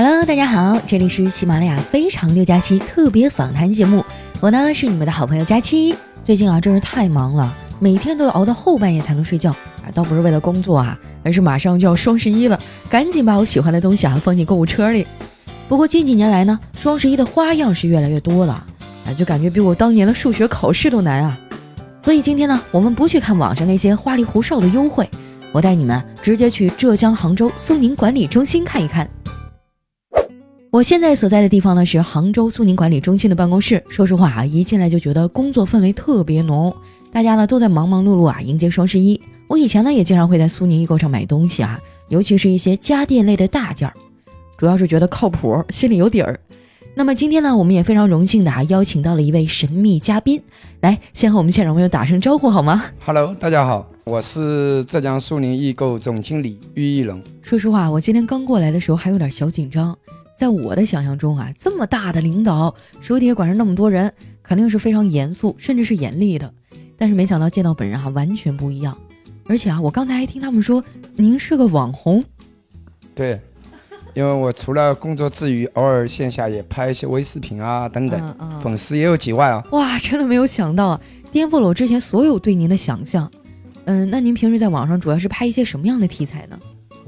Hello，大家好，这里是喜马拉雅非常六加七特别访谈节目，我呢是你们的好朋友佳期。最近啊，真是太忙了，每天都要熬到后半夜才能睡觉啊，倒不是为了工作啊，而是马上就要双十一了，赶紧把我喜欢的东西啊放进购物车里。不过近几年来呢，双十一的花样是越来越多了啊，就感觉比我当年的数学考试都难啊。所以今天呢，我们不去看网上那些花里胡哨的优惠，我带你们直接去浙江杭州苏宁管理中心看一看。我现在所在的地方呢是杭州苏宁管理中心的办公室。说实话啊，一进来就觉得工作氛围特别浓，大家呢都在忙忙碌碌啊迎接双十一。我以前呢也经常会在苏宁易购上买东西啊，尤其是一些家电类的大件儿，主要是觉得靠谱，心里有底儿。那么今天呢，我们也非常荣幸的啊邀请到了一位神秘嘉宾，来先和我们现场朋友打声招呼好吗？Hello，大家好，我是浙江苏宁易购总经理于一龙。说实话，我今天刚过来的时候还有点小紧张。在我的想象中啊，这么大的领导，手底下管着那么多人，肯定是非常严肃，甚至是严厉的。但是没想到见到本人哈，完全不一样。而且啊，我刚才还听他们说您是个网红。对，因为我除了工作之余，偶尔线下也拍一些微视频啊等等，粉丝也有几万啊。哇，真的没有想到啊，颠覆了我之前所有对您的想象。嗯，那您平时在网上主要是拍一些什么样的题材呢？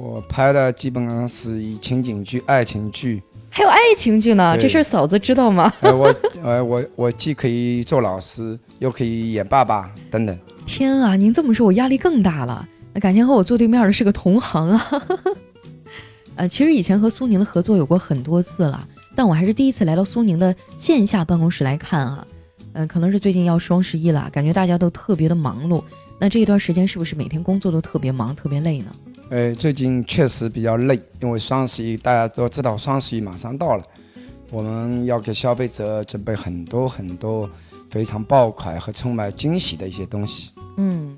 我拍的基本上是以情景剧、爱情剧，还有爱情剧呢。这事儿嫂子知道吗？我呃我我既可以做老师，又可以演爸爸等等。天啊，您这么说，我压力更大了。那感情和我坐对面的是个同行啊。呃，其实以前和苏宁的合作有过很多次了，但我还是第一次来到苏宁的线下办公室来看啊。嗯，可能是最近要双十一了，感觉大家都特别的忙碌。那这一段时间是不是每天工作都特别忙、特别累呢？呃，最近确实比较累，因为双十一大家都知道，双十一马上到了，我们要给消费者准备很多很多非常爆款和充满惊喜的一些东西。嗯，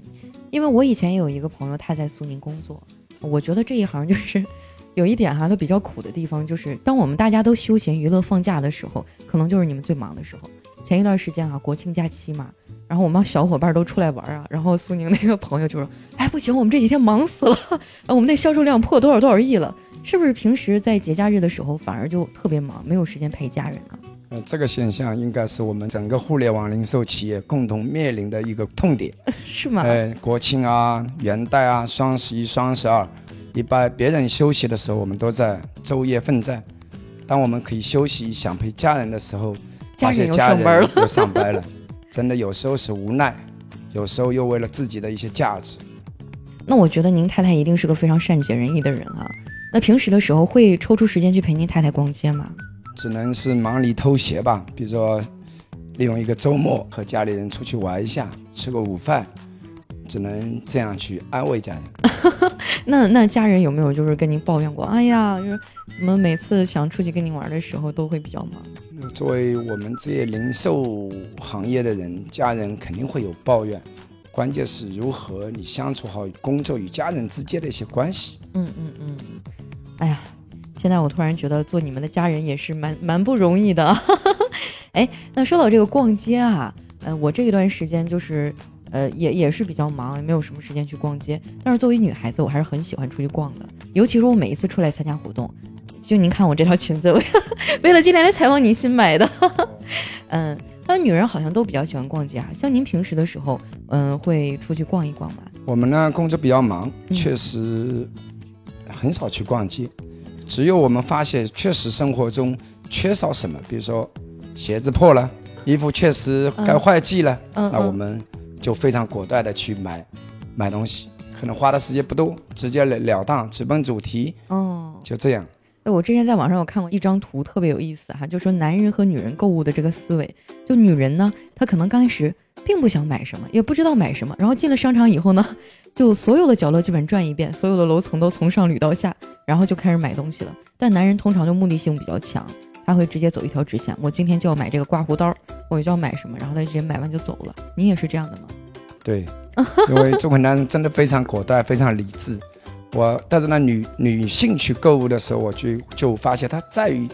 因为我以前也有一个朋友，他在苏宁工作，我觉得这一行就是有一点哈，它比较苦的地方，就是当我们大家都休闲娱乐放假的时候，可能就是你们最忙的时候。前一段时间啊，国庆假期嘛。然后我们小伙伴都出来玩啊，然后苏宁那个朋友就说：“哎，不行，我们这几天忙死了，我们那销售量破多少多少亿了，是不是平时在节假日的时候反而就特别忙，没有时间陪家人啊？”呃，这个现象应该是我们整个互联网零售企业共同面临的一个痛点，是吗？哎，国庆啊、元旦啊、双十一、双十二，一般别人休息的时候，我们都在昼夜奋战；当我们可以休息、想陪家人的时候，家人又上班了，又上班了。真的有时候是无奈，有时候又为了自己的一些价值。那我觉得您太太一定是个非常善解人意的人啊。那平时的时候会抽出时间去陪您太太逛街吗？只能是忙里偷闲吧。比如说，利用一个周末和家里人出去玩一下，吃个午饭，只能这样去安慰家人。那那家人有没有就是跟您抱怨过？哎呀，就是我们每次想出去跟您玩的时候都会比较忙。作为我们这些零售行业的人，家人肯定会有抱怨，关键是如何你相处好工作与家人之间的一些关系。嗯嗯嗯，哎呀，现在我突然觉得做你们的家人也是蛮蛮不容易的。哎，那说到这个逛街啊，呃，我这一段时间就是，呃，也也是比较忙，也没有什么时间去逛街。但是作为女孩子，我还是很喜欢出去逛的，尤其是我每一次出来参加活动。就您看我这条裙子，为了为了今天来采访您新买的。嗯，他们女人好像都比较喜欢逛街啊。像您平时的时候，嗯，会出去逛一逛吗？我们呢工作比较忙，确实很少去逛街。只有我们发现确实生活中缺少什么，比如说鞋子破了，衣服确实该换季了，那我们就非常果断的去买买东西，可能花的时间不多，直截了了当，直奔主题。哦，就这样。哎，我之前在网上有看过一张图，特别有意思哈，就说男人和女人购物的这个思维。就女人呢，她可能刚开始并不想买什么，也不知道买什么，然后进了商场以后呢，就所有的角落基本转一遍，所有的楼层都从上捋到下，然后就开始买东西了。但男人通常就目的性比较强，他会直接走一条直线，我今天就要买这个刮胡刀，我就要买什么，然后他直接买完就走了。你也是这样的吗？对，因为中国男人真的非常果断，非常理智。我带着那女女性去购物的时候，我就就发现她在于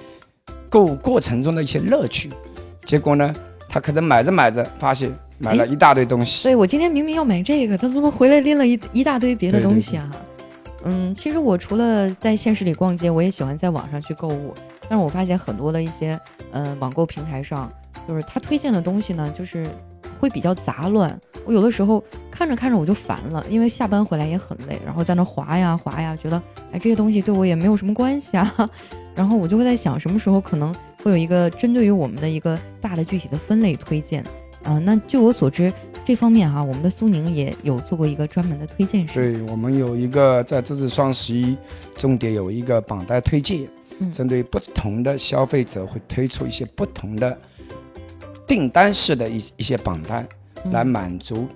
购物过程中的一些乐趣。结果呢，她可能买着买着，发现买了一大堆东西。对我今天明明要买这个，她怎么回来拎了一一大堆别的东西啊？嗯，其实我除了在现实里逛街，我也喜欢在网上去购物。但是我发现很多的一些呃网购平台上，就是他推荐的东西呢，就是会比较杂乱。我有的时候看着看着我就烦了，因为下班回来也很累，然后在那划呀划呀，觉得哎这些东西对我也没有什么关系啊。然后我就会在想，什么时候可能会有一个针对于我们的一个大的具体的分类推荐啊？那据我所知，这方面哈，我们的苏宁也有做过一个专门的推荐。对我们有一个在这次双十一重点有一个榜单推荐。针对不同的消费者，会推出一些不同的订单式的一一些榜单，来满足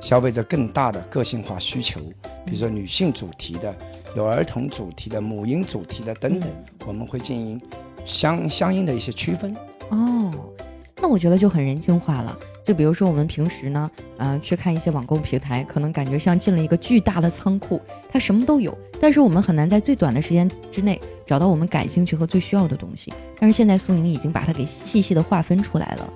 消费者更大的个性化需求。比如说女性主题的，有儿童主题的，母婴主题的等等，我们会进行相相应的一些区分。哦，那我觉得就很人性化了。就比如说我们平时呢，呃，去看一些网购平台，可能感觉像进了一个巨大的仓库，它什么都有，但是我们很难在最短的时间之内找到我们感兴趣和最需要的东西。但是现在苏宁已经把它给细细的划分出来了，啊，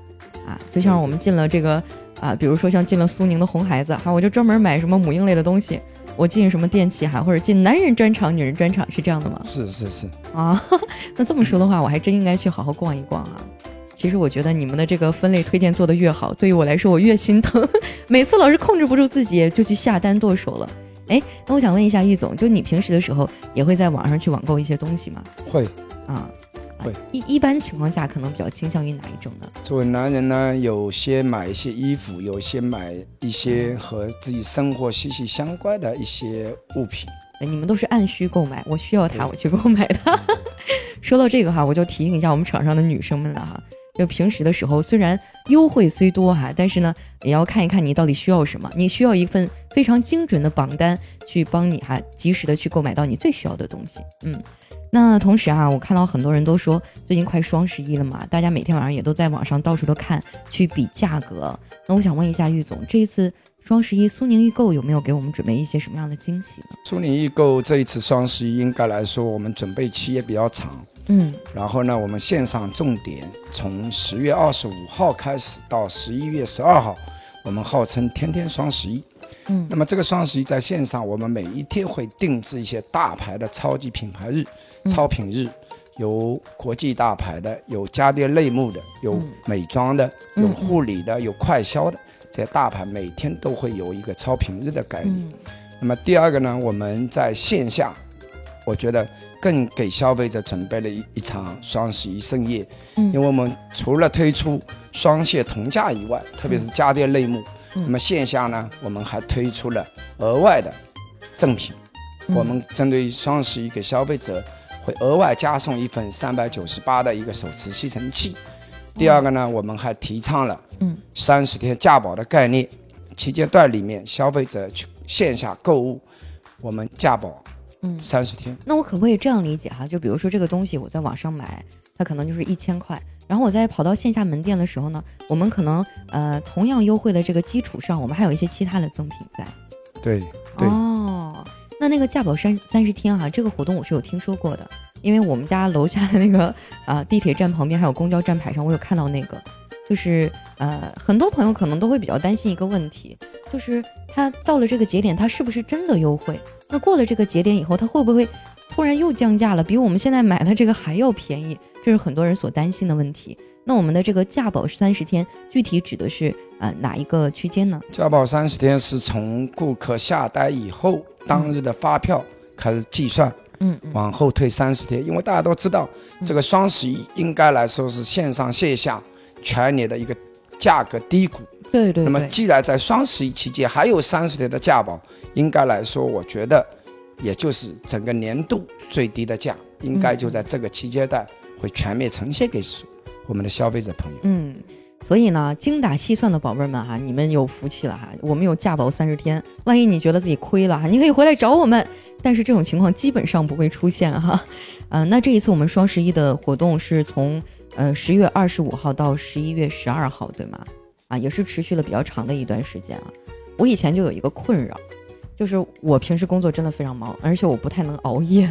就像我们进了这个啊，比如说像进了苏宁的红孩子哈，我就专门买什么母婴类的东西，我进什么电器哈，或者进男人专场、女人专场，是这样的吗？是是是啊，那这么说的话，我还真应该去好好逛一逛啊。其实我觉得你们的这个分类推荐做得越好，对于我来说我越心疼。每次老是控制不住自己，就去下单剁手了。哎，那我想问一下玉总，就你平时的时候也会在网上去网购一些东西吗？会啊，会。一一般情况下，可能比较倾向于哪一种呢？作为男人呢，有些买一些衣服，有些买一些和自己生活息息相关的一些物品。你们都是按需购买，我需要它，我去购买它。说到这个哈，我就提醒一下我们场上的女生们了哈。就平时的时候，虽然优惠虽多哈，但是呢，也要看一看你到底需要什么。你需要一份非常精准的榜单，去帮你哈及时的去购买到你最需要的东西。嗯，那同时啊，我看到很多人都说，最近快双十一了嘛，大家每天晚上也都在网上到处都看，去比价格。那我想问一下玉总，这一次双十一苏宁易购有没有给我们准备一些什么样的惊喜呢？苏宁易购这一次双十一应该来说，我们准备期也比较长。嗯，然后呢，我们线上重点从十月二十五号开始到十一月十二号，我们号称天天双十一。嗯，那么这个双十一在线上，我们每一天会定制一些大牌的超级品牌日、超品日，有国际大牌的，有家电类目的，有美妆的，有护理的，有快销的，这些大牌每天都会有一个超品日的概念。那么第二个呢，我们在线下，我觉得。更给消费者准备了一一场双十一盛宴，嗯，因为我们除了推出双线同价以外，特别是家电类目，那么线下呢，我们还推出了额外的赠品，我们针对双十一给消费者会额外加送一份三百九十八的一个手持吸尘器。第二个呢，我们还提倡了嗯三十天价保的概念，期间段里面消费者去线下购物，我们价保。嗯，三十天。那我可不可以这样理解哈？就比如说这个东西我在网上买，它可能就是一千块，然后我在跑到线下门店的时候呢，我们可能呃同样优惠的这个基础上，我们还有一些其他的赠品在。对对。哦，那那个价保三三十天哈，这个活动我是有听说过的，因为我们家楼下的那个啊地铁站旁边还有公交站牌上，我有看到那个，就是呃很多朋友可能都会比较担心一个问题，就是它到了这个节点，它是不是真的优惠？那过了这个节点以后，它会不会突然又降价了，比我们现在买的这个还要便宜？这是很多人所担心的问题。那我们的这个价保三十天，具体指的是呃哪一个区间呢？价保三十天是从顾客下单以后当日的发票开始计算，嗯，往后退三十天。因为大家都知道，这个双十一应该来说是线上线下全年的一个价格低谷。对对，那么既然在双十一期间还有三十天的价保，应该来说，我觉得也就是整个年度最低的价，应该就在这个期间段会全面呈现给我们的消费者朋友。嗯，所以呢，精打细算的宝贝们哈，你们有福气了哈，我们有价保三十天，万一你觉得自己亏了哈，你可以回来找我们，但是这种情况基本上不会出现哈。嗯，那这一次我们双十一的活动是从呃十月二十五号到十一月十二号，对吗？啊，也是持续了比较长的一段时间啊。我以前就有一个困扰，就是我平时工作真的非常忙，而且我不太能熬夜。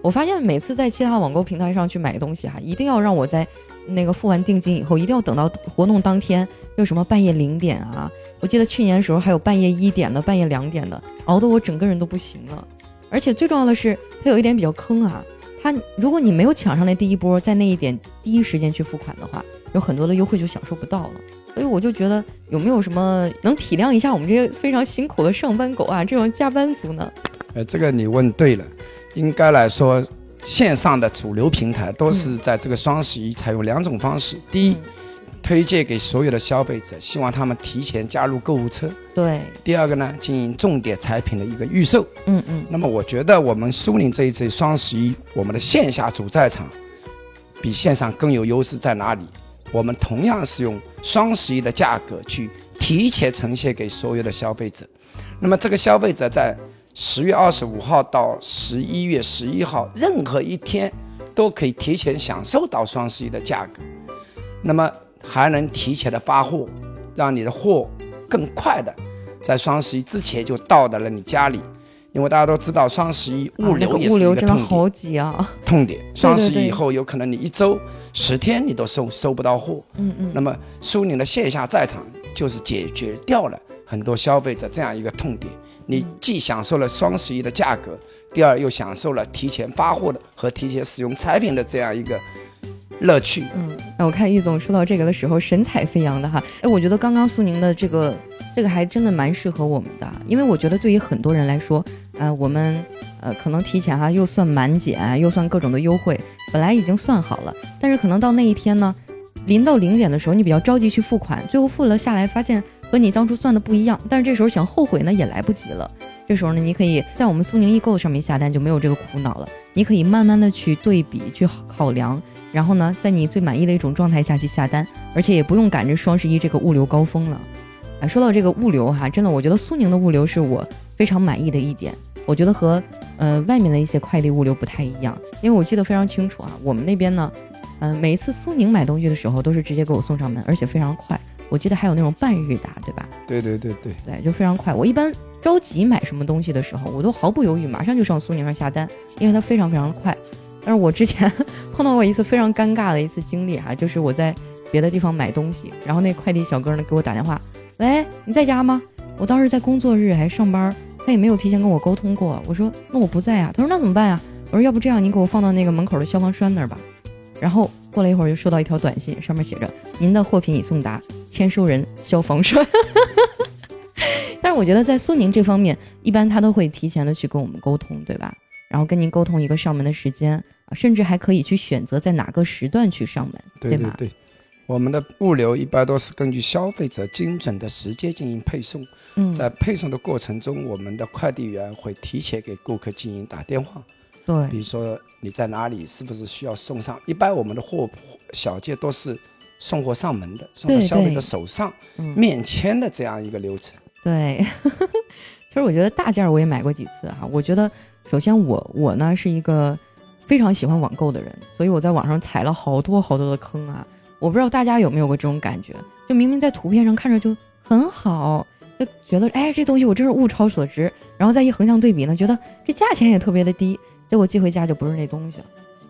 我发现每次在其他网购平台上去买东西哈，一定要让我在那个付完定金以后，一定要等到活动当天，又什么半夜零点啊。我记得去年的时候还有半夜一点的，半夜两点的，熬得我整个人都不行了。而且最重要的是，它有一点比较坑啊。它如果你没有抢上来第一波，在那一点第一时间去付款的话，有很多的优惠就享受不到了。所以我就觉得有没有什么能体谅一下我们这些非常辛苦的上班狗啊，这种加班族呢？呃，这个你问对了，应该来说，线上的主流平台都是在这个双十一采用两种方式。第一，推荐给所有的消费者，希望他们提前加入购物车。对。第二个呢，进行重点产品的一个预售。嗯嗯。那么我觉得我们苏宁这一次双十一，我们的线下主战场比线上更有优势在哪里？我们同样是用双十一的价格去提前呈现给所有的消费者。那么这个消费者在十月二十五号到十一月十一号任何一天都可以提前享受到双十一的价格。那么还能提前的发货，让你的货更快的在双十一之前就到达了你家里。因为大家都知道，双十一物流也是一个痛点。痛点。双十一以后，有可能你一周、十天你都收收不到货。嗯嗯。那么苏宁的线下在场就是解决掉了很多消费者这样一个痛点。你既享受了双十一的价格，第二又享受了提前发货的和提前使用产品的这样一个。乐趣，嗯，那我看玉总说到这个的时候神采飞扬的哈，哎，我觉得刚刚苏宁的这个这个还真的蛮适合我们的，因为我觉得对于很多人来说，呃，我们呃可能提前哈又算满减，又算各种的优惠，本来已经算好了，但是可能到那一天呢，临到零点的时候，你比较着急去付款，最后付了下来，发现和你当初算的不一样，但是这时候想后悔呢也来不及了。这时候呢，你可以在我们苏宁易购上面下单，就没有这个苦恼了。你可以慢慢的去对比、去考量，然后呢，在你最满意的一种状态下去下单，而且也不用赶着双十一这个物流高峰了。啊，说到这个物流哈，真的，我觉得苏宁的物流是我非常满意的一点。我觉得和呃外面的一些快递物流不太一样，因为我记得非常清楚啊，我们那边呢，嗯，每一次苏宁买东西的时候都是直接给我送上门，而且非常快。我记得还有那种半日达，对吧？对对对对对，就非常快。我一般。着急买什么东西的时候，我都毫不犹豫，马上就上苏宁上下单，因为它非常非常的快。但是我之前碰到过一次非常尴尬的一次经历哈，就是我在别的地方买东西，然后那快递小哥呢给我打电话，喂，你在家吗？我当时在工作日还上班，他也没有提前跟我沟通过。我说那我不在啊，他说那怎么办呀？我说要不这样，你给我放到那个门口的消防栓那儿吧。然后过了一会儿，就收到一条短信，上面写着您的货品已送达，签收人消防栓。但是我觉得在苏宁这方面，一般他都会提前的去跟我们沟通，对吧？然后跟您沟通一个上门的时间，甚至还可以去选择在哪个时段去上门，对吗？对，我们的物流一般都是根据消费者精准的时间进行配送。嗯，在配送的过程中，我们的快递员会提前给顾客进行打电话。对，比如说你在哪里，是不是需要送上？一般我们的货小件都是送货上门的，送到消费者手上面签的这样一个流程。对，其实我觉得大件我也买过几次哈。我觉得首先我我呢是一个非常喜欢网购的人，所以我在网上踩了好多好多的坑啊。我不知道大家有没有过这种感觉，就明明在图片上看着就很好，就觉得哎这东西我真是物超所值，然后再一横向对比呢，觉得这价钱也特别的低，结果寄回家就不是那东西了。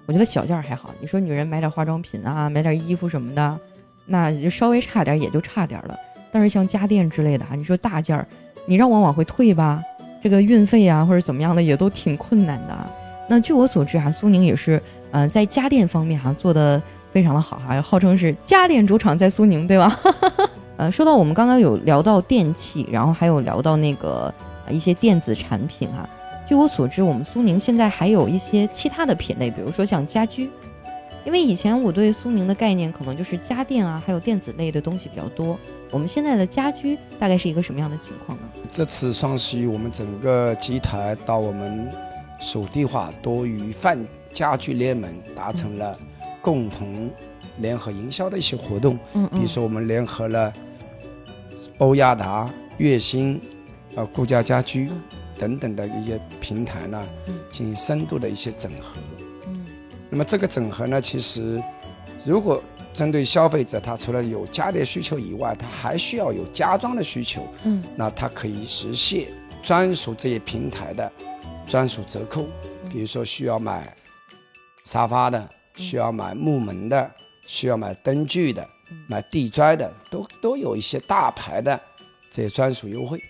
我觉得小件还好，你说女人买点化妆品啊，买点衣服什么的，那就稍微差点也就差点了。但是像家电之类的啊，你说大件儿，你让我往回退吧，这个运费啊或者怎么样的也都挺困难的。那据我所知哈，苏宁也是，呃，在家电方面哈做的非常的好哈，号称是家电主场在苏宁，对吧？呃，说到我们刚刚有聊到电器，然后还有聊到那个一些电子产品哈。据我所知，我们苏宁现在还有一些其他的品类，比如说像家居。因为以前我对苏宁的概念可能就是家电啊，还有电子类的东西比较多。我们现在的家居大概是一个什么样的情况呢？这次双十一，我们整个集团到我们属地化多与泛家居联盟达成了共同联合营销的一些活动。嗯比如说，我们联合了欧亚达、月星，呃顾家家居等等的一些平台呢，进行深度的一些整合。嗯。那么这个整合呢，其实如果针对消费者，他除了有家电需求以外，他还需要有家装的需求。嗯，那他可以实现专属这些平台的专属折扣。比如说需要买沙发的，需要买木门的，需要买灯具的，买地砖的，都都有一些大牌的这些专属优惠。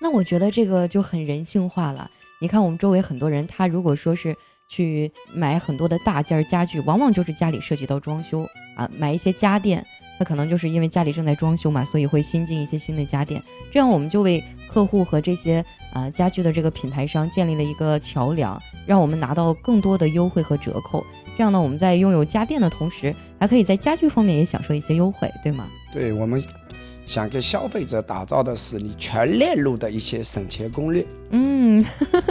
那我觉得这个就很人性化了。你看我们周围很多人，他如果说是去买很多的大件家具，往往就是家里涉及到装修啊，买一些家电，他可能就是因为家里正在装修嘛，所以会新进一些新的家电，这样我们就为客户和这些啊家具的这个品牌商建立了一个桥梁，让我们拿到更多的优惠和折扣。这样呢，我们在拥有家电的同时，还可以在家具方面也享受一些优惠，对吗？对我们想给消费者打造的是你全链路的一些省钱攻略。嗯，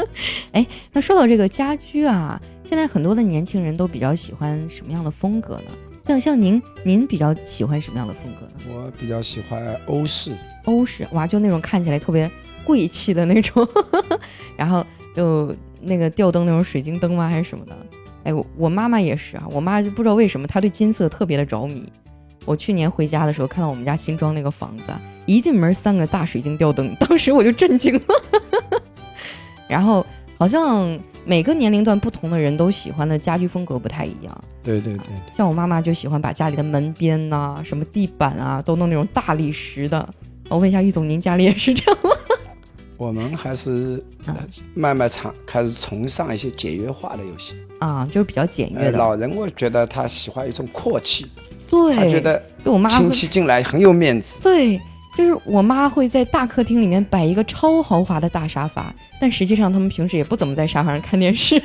哎，那说到这个家居啊，现在很多的年轻人都比较喜欢什么样的风格呢？像像您，您比较喜欢什么样的风格呢？我比较喜欢欧式。欧式，哇，就那种看起来特别贵气的那种，然后就那个吊灯那种水晶灯吗？还是什么的？哎，我我妈妈也是啊，我妈就不知道为什么她对金色特别的着迷。我去年回家的时候看到我们家新装那个房子，一进门三个大水晶吊灯，当时我就震惊了。然后好像每个年龄段不同的人都喜欢的家居风格不太一样。对对对，像我妈妈就喜欢把家里的门边呐、什么地板啊都弄那种大理石的。我问一下玉总，您家里也是这样吗？我们还是 慢慢尝开始崇尚一些简约化的游戏啊，就是比较简约的。老人我觉得他喜欢一种阔气，对，他觉得我妈亲戚进来很有面子。对，就是我妈会在大客厅里面摆一个超豪华的大沙发，但实际上他们平时也不怎么在沙发上看电视。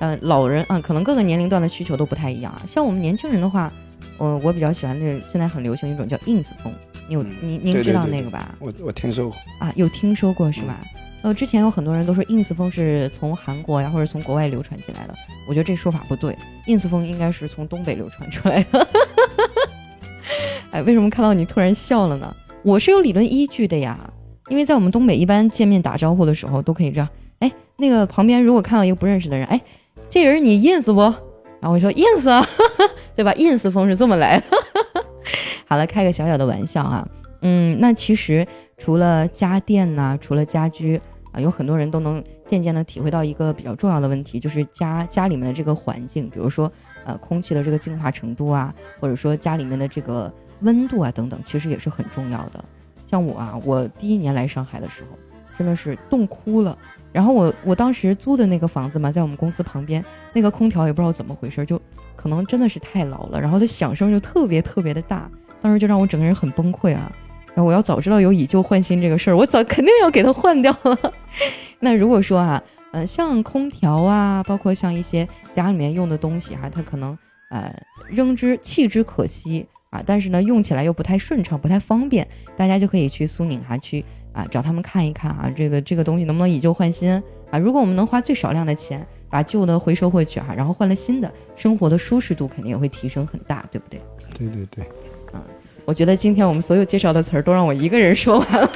嗯，老人啊，可能各个年龄段的需求都不太一样啊。像我们年轻人的话，嗯，我比较喜欢那现在很流行一种叫 ins 风。有您您知道那个吧？我我听说过啊，有听说过是吧？呃，之前有很多人都说 ins 风是从韩国呀或者从国外流传进来的，我觉得这说法不对，ins 风应该是从东北流传出来的。为什么看到你突然笑了呢？我是有理论依据的呀，因为在我们东北一般见面打招呼的时候都可以这样，哎，那个旁边如果看到一个不认识的人，哎，这人你 ins 不？然后我说 ins 啊，对吧？ins 风是这么来的。好了，开个小小的玩笑啊，嗯，那其实除了家电呢，除了家居啊，有很多人都能渐渐的体会到一个比较重要的问题，就是家家里面的这个环境，比如说呃空气的这个净化程度啊，或者说家里面的这个温度啊等等，其实也是很重要的。像我啊，我第一年来上海的时候，真的是冻哭了。然后我我当时租的那个房子嘛，在我们公司旁边，那个空调也不知道怎么回事，就可能真的是太老了，然后它响声就特别特别的大。当时就让我整个人很崩溃啊！然后我要早知道有以旧换新这个事儿，我早肯定要给它换掉了。那如果说啊，呃，像空调啊，包括像一些家里面用的东西哈，它可能呃扔之弃之可惜啊，但是呢用起来又不太顺畅，不太方便，大家就可以去苏宁哈去啊找他们看一看啊，这个这个东西能不能以旧换新啊？如果我们能花最少量的钱把旧的回收回去哈，然后换了新的，生活的舒适度肯定也会提升很大，对不对？对对对。我觉得今天我们所有介绍的词儿都让我一个人说完了。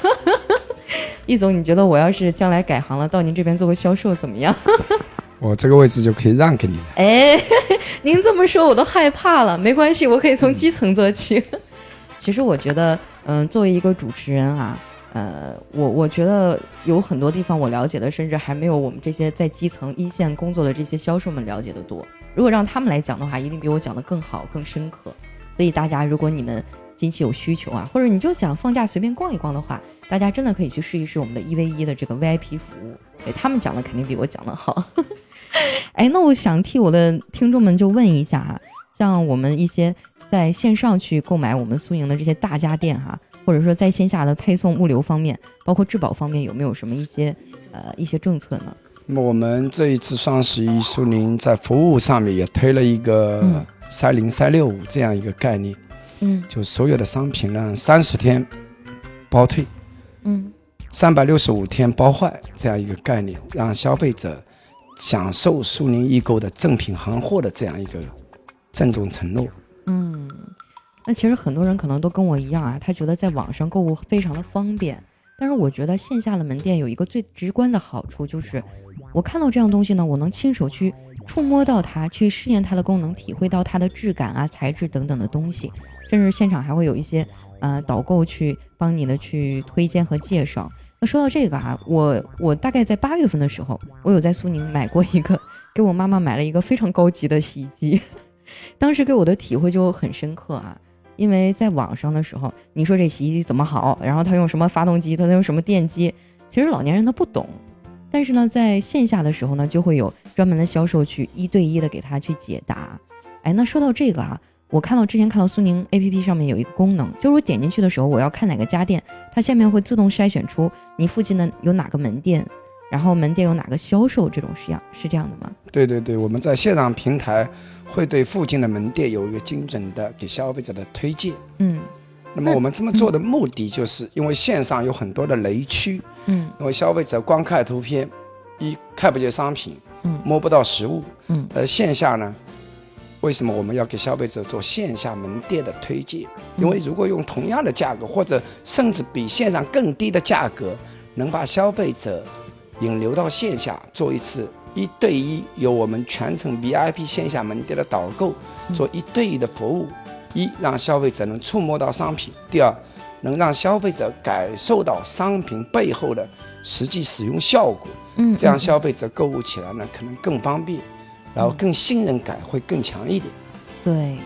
易总，你觉得我要是将来改行了，到您这边做个销售怎么样？我这个位置就可以让给你了。哎，您这么说我都害怕了。没关系，我可以从基层做起。其实我觉得，嗯，作为一个主持人啊，呃，我我觉得有很多地方我了解的，甚至还没有我们这些在基层一线工作的这些销售们了解的多。如果让他们来讲的话，一定比我讲的更好、更深刻。所以大家，如果你们近期有需求啊，或者你就想放假随便逛一逛的话，大家真的可以去试一试我们的一 v 一的这个 VIP 服务。对他们讲的肯定比我讲的好。哎，那我想替我的听众们就问一下哈，像我们一些在线上去购买我们苏宁的这些大家电哈，或者说在线下的配送物流方面，包括质保方面，有没有什么一些呃一些政策呢？那么我们这一次双十一，苏宁在服务上面也推了一个三零三六五这样一个概念。嗯，就所有的商品呢，三十天包退，嗯，三百六十五天包坏这样一个概念，让消费者享受苏宁易购的正品行货的这样一个郑重承诺。嗯，那其实很多人可能都跟我一样啊，他觉得在网上购物非常的方便，但是我觉得线下的门店有一个最直观的好处，就是我看到这样东西呢，我能亲手去触摸到它，去试验它的功能，体会到它的质感啊、材质等等的东西。甚至现场还会有一些呃导购去帮你的去推荐和介绍。那说到这个啊，我我大概在八月份的时候，我有在苏宁买过一个，给我妈妈买了一个非常高级的洗衣机。当时给我的体会就很深刻啊，因为在网上的时候，你说这洗衣机怎么好，然后它用什么发动机，它用什么电机，其实老年人他不懂。但是呢，在线下的时候呢，就会有专门的销售去一对一的给他去解答。哎，那说到这个啊，我看到之前看到苏宁 APP 上面有一个功能，就是我点进去的时候，我要看哪个家电，它下面会自动筛选出你附近的有哪个门店，然后门店有哪个销售，这种是样是这样的吗？对对对，我们在线上平台会对附近的门店有一个精准的给消费者的推荐。嗯那么我们这么做的目的，就是因为线上有很多的雷区，嗯因为消费者光看图片，一看不见商品，嗯摸不到实物。嗯而线下呢，为什么我们要给消费者做线下门店的推荐？嗯因为如果用同样的价格，或者甚至比线上更低的价格，能把消费者引流到线下，做一次一对一，由我们全程 VIP 线下门店的导购做一对一的服务。一让消费者能触摸到商品，第二能让消费者感受到商品背后的实际使用效果，嗯，这样嗯消费者购物起来呢可能更方便，然后更信任感会更强一点。对，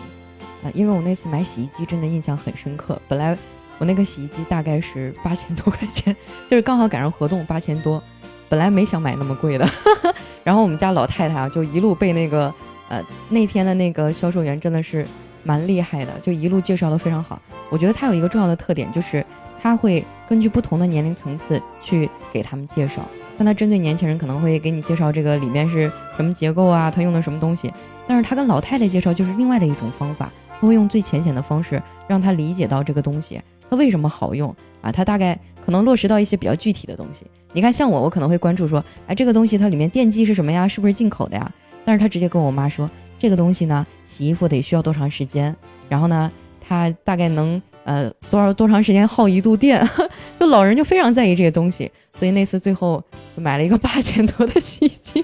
啊，因为我那次买洗衣机真的印象很深刻。本来我那个洗衣机大概是八千多块钱，就是刚好赶上活动八千多，本来没想买那么贵的。然后我们家老太太啊，就一路被那个呃那天的那个销售员真的是蛮厉害的，就一路介绍的非常好。我觉得他有一个重要的特点，就是他会根据不同的年龄层次去给他们介绍。但他针对年轻人可能会给你介绍这个里面是什么结构啊，他用的什么东西。但是他跟老太太介绍就是另外的一种方法，他会用最浅显的方式让他理解到这个东西它为什么好用啊，他大概可能落实到一些比较具体的东西。你看，像我，我可能会关注说，哎，这个东西它里面电机是什么呀？是不是进口的呀？但是他直接跟我妈说，这个东西呢，洗衣服得需要多长时间，然后呢，它大概能呃多少多长时间耗一度电，就老人就非常在意这些东西，所以那次最后就买了一个八千多的洗衣机。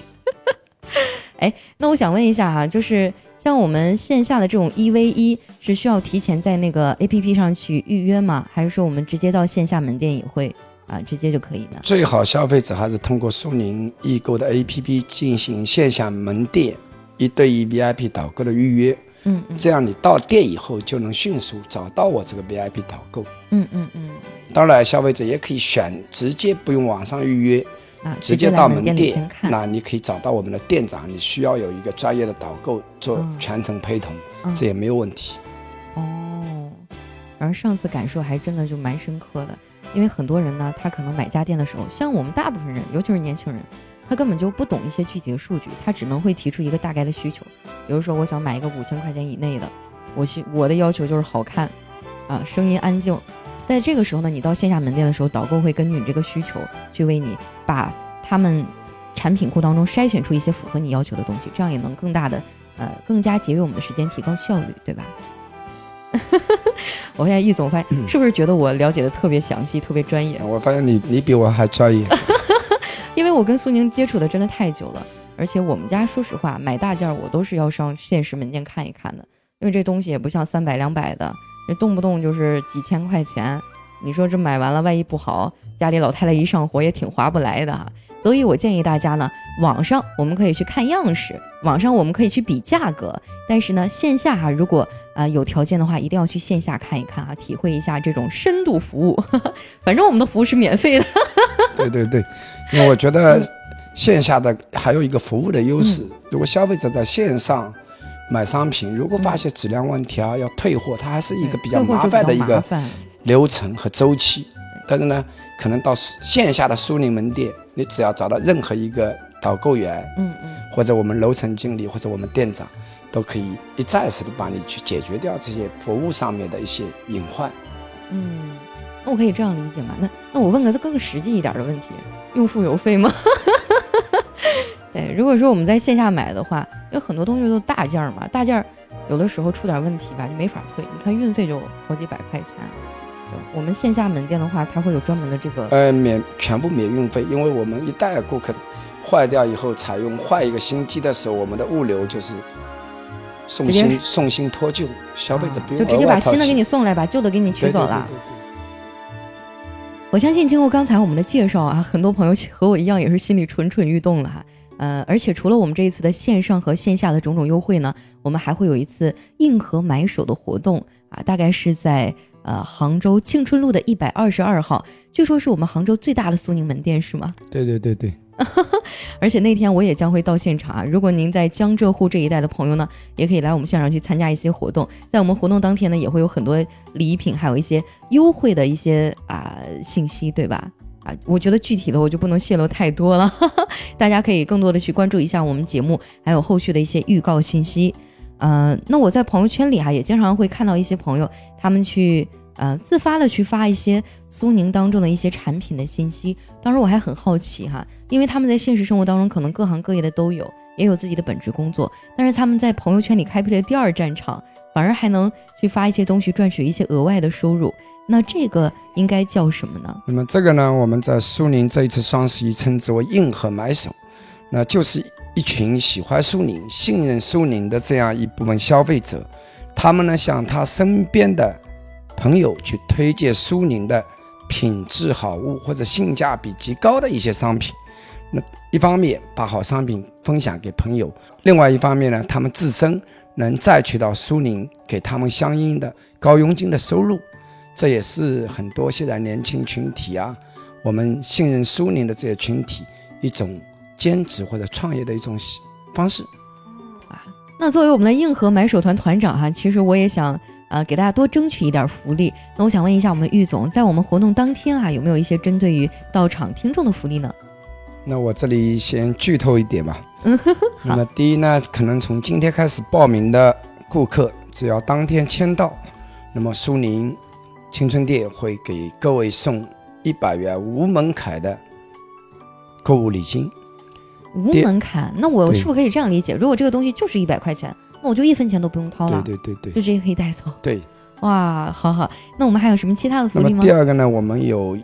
哎，那我想问一下哈、就是像我们线下的这种一 v 一，是需要提前在那个 A P P 上去预约吗？还是说我们直接到线下门店也会啊，直接就可以呢？最好消费者还是通过苏宁易购的 APP 进行线下门店一对一 VIP 导购的预约，嗯嗯这样你到店以后就能迅速找到我这个 VIP 导购。嗯嗯嗯当然，消费者也可以选直接不用网上预约，啊，直接到门店。那你可以找到我们的店长，你需要有一个专业的导购做嗯全程陪同，嗯这也没有问题。哦，然后上次感受还真的就蛮深刻的，因为很多人呢，他可能买家电的时候，像我们大部分人，尤其是年轻人，他根本就不懂一些具体的数据，他只能会提出一个大概的需求。比如说，我想买一个五千块钱以内的，我希我的要求就是好看，啊，声音安静。在这个时候呢，你到线下门店的时候，导购会根据你这个需求去为你把他们产品库当中筛选出一些符合你要求的东西，这样也能更大的呃更加节约我们的时间，提高效率，对吧？我现在易总发现嗯是不是觉得我了解的特别详细、特别专业？我发现你你比我还专业，因为我跟苏宁接触的真的太久了，而且我们家说实话买大件我都是要上现实门店看一看的，因为这东西也不像三百两百的，那动不动就是几千块钱，你说这买完了万一不好，家里老太太一上火也挺划不来的哈。所以我建议大家呢，网上我们可以去看样式，网上我们可以去比价格，但是呢，线下哈、如果呃有条件的话，一定要去线下看一看啊，体会一下这种深度服务。反正我们的服务是免费的。对对对，因为我觉得线下的还有一个服务的优势，如果消费者在线上买商品，如果发现质量问题啊，要退货，它还是一个比较麻烦的一个流程和周期。但是呢，可能到线下的苏宁门店，你只要找到任何一个导购员，嗯嗯。或者我们楼层经理，或者我们店长，都可以一站式的帮你去解决掉这些服务上面的一些隐患。嗯，那我可以这样理解吗？那那我问个更实际一点的问题，用付邮费吗？对，如果说我们在线下买的话，有很多东西都大件儿嘛，大件儿有的时候出点问题吧，就没法退。你看运费就好几百块钱。对我们线下门店的话，它会有专门的这个，呃，免全部免运费，因为我们一旦顾客坏掉以后，采用换一个新机的时候，我们的物流就是送新送新脱旧，消费者不用就直接把新的给你你送来，把旧的给你取走了。对对对对对我相信经过刚才我们的介绍啊，很多朋友和我一样也是心里蠢蠢欲动了哈。呃，而且除了我们这一次的线上和线下的种种优惠呢，我们还会有一次硬核买手的活动啊，大概是在呃杭州庆春路的一百二十二号，据说是我们杭州最大的苏宁门店，是吗？对对对对，而且那天我也将会到现场啊！如果您在江浙沪这一带的朋友呢，也可以来我们现场去参加一些活动。在我们活动当天呢，也会有很多礼品，还有一些优惠的一些啊信息，对吧？啊，我觉得具体的我就不能泄露太多了，大家可以更多的去关注一下我们节目，还有后续的一些预告信息。嗯，那我在朋友圈里哈，也经常会看到一些朋友他们去。呃，自发的去发一些苏宁当中的一些产品的信息。当时我还很好奇哈，因为他们在现实生活当中可能各行各业的都有，也有自己的本职工作，但是他们在朋友圈里开辟了第二战场，反而还能去发一些东西赚取一些额外的收入。那这个应该叫什么呢？那么这个呢，我们在苏宁这一次双十一称之为硬核买手，那就是一群喜欢苏宁、信任苏宁的这样一部分消费者，他们呢向他身边的。朋友去推荐苏宁的品质好物或者性价比极高的一些商品，那一方面把好商品分享给朋友，另外一方面呢，他们自身能再取到苏宁给他们相应的高佣金的收入，这也是很多现在年轻群体啊，我们信任苏宁的这些群体一种兼职或者创业的一种方式。啊，那作为我们的硬核买手团团长哈，其实我也想。呃，给大家多争取一点福利。那我想问一下，我们玉总，在我们活动当天啊，有没有一些针对于到场听众的福利呢？那我这里先剧透一点吧。嗯，那么第一呢，可能从今天开始报名的顾客，只要当天签到，那么苏宁青春店会给各位送一百元无门槛的购物礼金。无门槛？那我是不是可以这样理解？如果这个东西就是一百块钱？那我就一分钱都不用掏了，对对对对，就直接可以带走。对，哇，好好。那我们还有什么其他的福利吗？第二个呢，我们有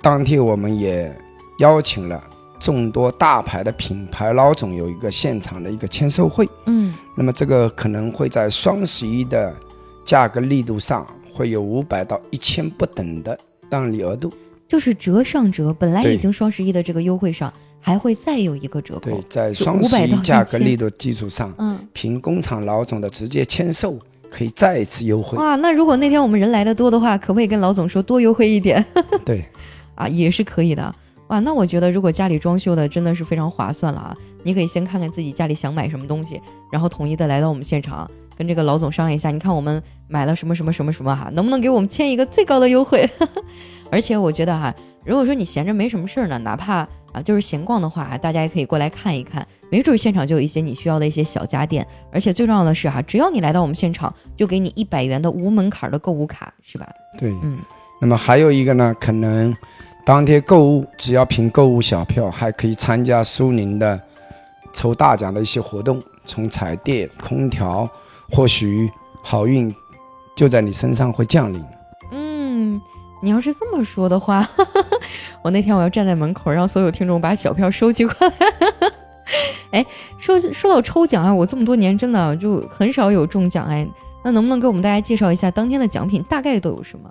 当天我们也邀请了众多大牌的品牌老总有一个现场的一个签售会。嗯，那么这个可能会在双十一的价格力度上会有五百到一千不等的让利额度，就是折上折，本来已经双十一的这个优惠上。还会再有一个折扣，对，在双十一价格力度基础上，嗯，凭工厂老总的直接签售，可以再一次优惠。哇，那如果那天我们人来的多的话，可不可以跟老总说多优惠一点？对，啊，也是可以的。哇，那我觉得如果家里装修的真的是非常划算了啊！你可以先看看自己家里想买什么东西，然后统一的来到我们现场，跟这个老总商量一下，你看我们买了什么什么什么什么哈，能不能给我们签一个最高的优惠？而且我觉得哈，如果说你闲着没什么事儿呢，哪怕啊，就是闲逛的话，大家也可以过来看一看，没准现场就有一些你需要的一些小家电。而且最重要的是哈，只要你来到我们现场，就给你一百元的无门槛的购物卡，是吧？对，嗯。那么还有一个呢，可能当天购物只要凭购物小票，还可以参加苏宁的抽大奖的一些活动，从彩电、空调，或许好运就在你身上会降临。嗯你要是这么说的话，我那天我要站在门口，让所有听众把小票收集过来。哎，说说到抽奖啊，我这么多年真的就很少有中奖哎。那能不能给我们大家介绍一下当天的奖品大概都有什么？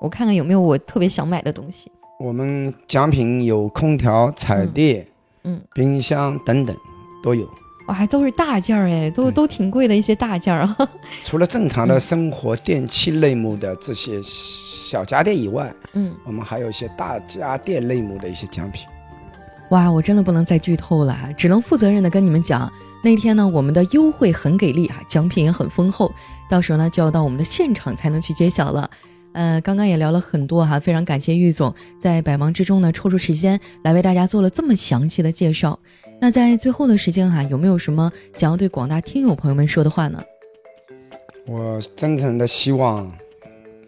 我看看有没有我特别想买的东西。我们奖品有空调、彩电、嗯，冰箱等等都有。哇，还都是大件儿哎，都都挺贵的一些大件儿啊。除了正常的生活电器类目的这些小家电以外，嗯，我们还有一些大家电类目的一些奖品。哇，我真的不能再剧透了，只能负责任的跟你们讲，那天呢，我们的优惠很给力啊，奖品也很丰厚，到时候呢就要到我们的现场才能去揭晓了。呃，刚刚也聊了很多哈，非常感谢玉总在百忙之中呢抽出时间来为大家做了这么详细的介绍。那在最后的时间哈，有没有什么想要对广大听友朋友们说的话呢？我真诚的希望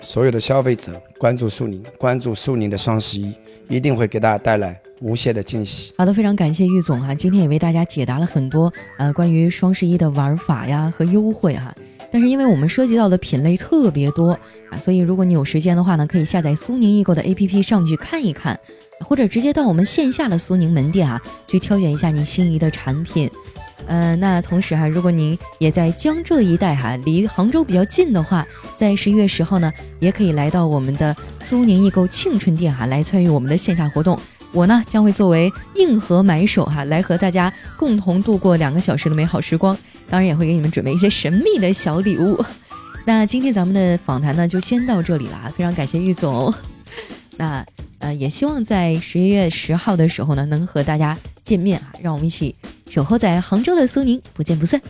所有的消费者关注苏宁，关注苏宁的双十一，一定会给大家带来无限的惊喜。好的，非常感谢玉总哈，今天也为大家解答了很多呃关于双十一的玩法呀和优惠哈。但是因为我们涉及到的品类特别多啊，所以如果你有时间的话呢，可以下载苏宁易购的 APP 上去看一看。或者直接到我们线下的苏宁门店啊，去挑选一下你心仪的产品。呃，那同时哈，如果您也在江浙一带哈，离杭州比较近的话，在十一月十号呢，也可以来到我们的苏宁易购庆春店哈，来参与我们的线下活动。我呢将会作为硬核买手哈，来和大家共同度过两个小时的美好时光。当然也会给你们准备一些神秘的小礼物。那今天咱们的访谈呢，就先到这里了，非常感谢玉总。那呃，也希望在十一月十号的时候呢，能和大家见面啊，让我们一起守候在杭州的苏宁，不见不散。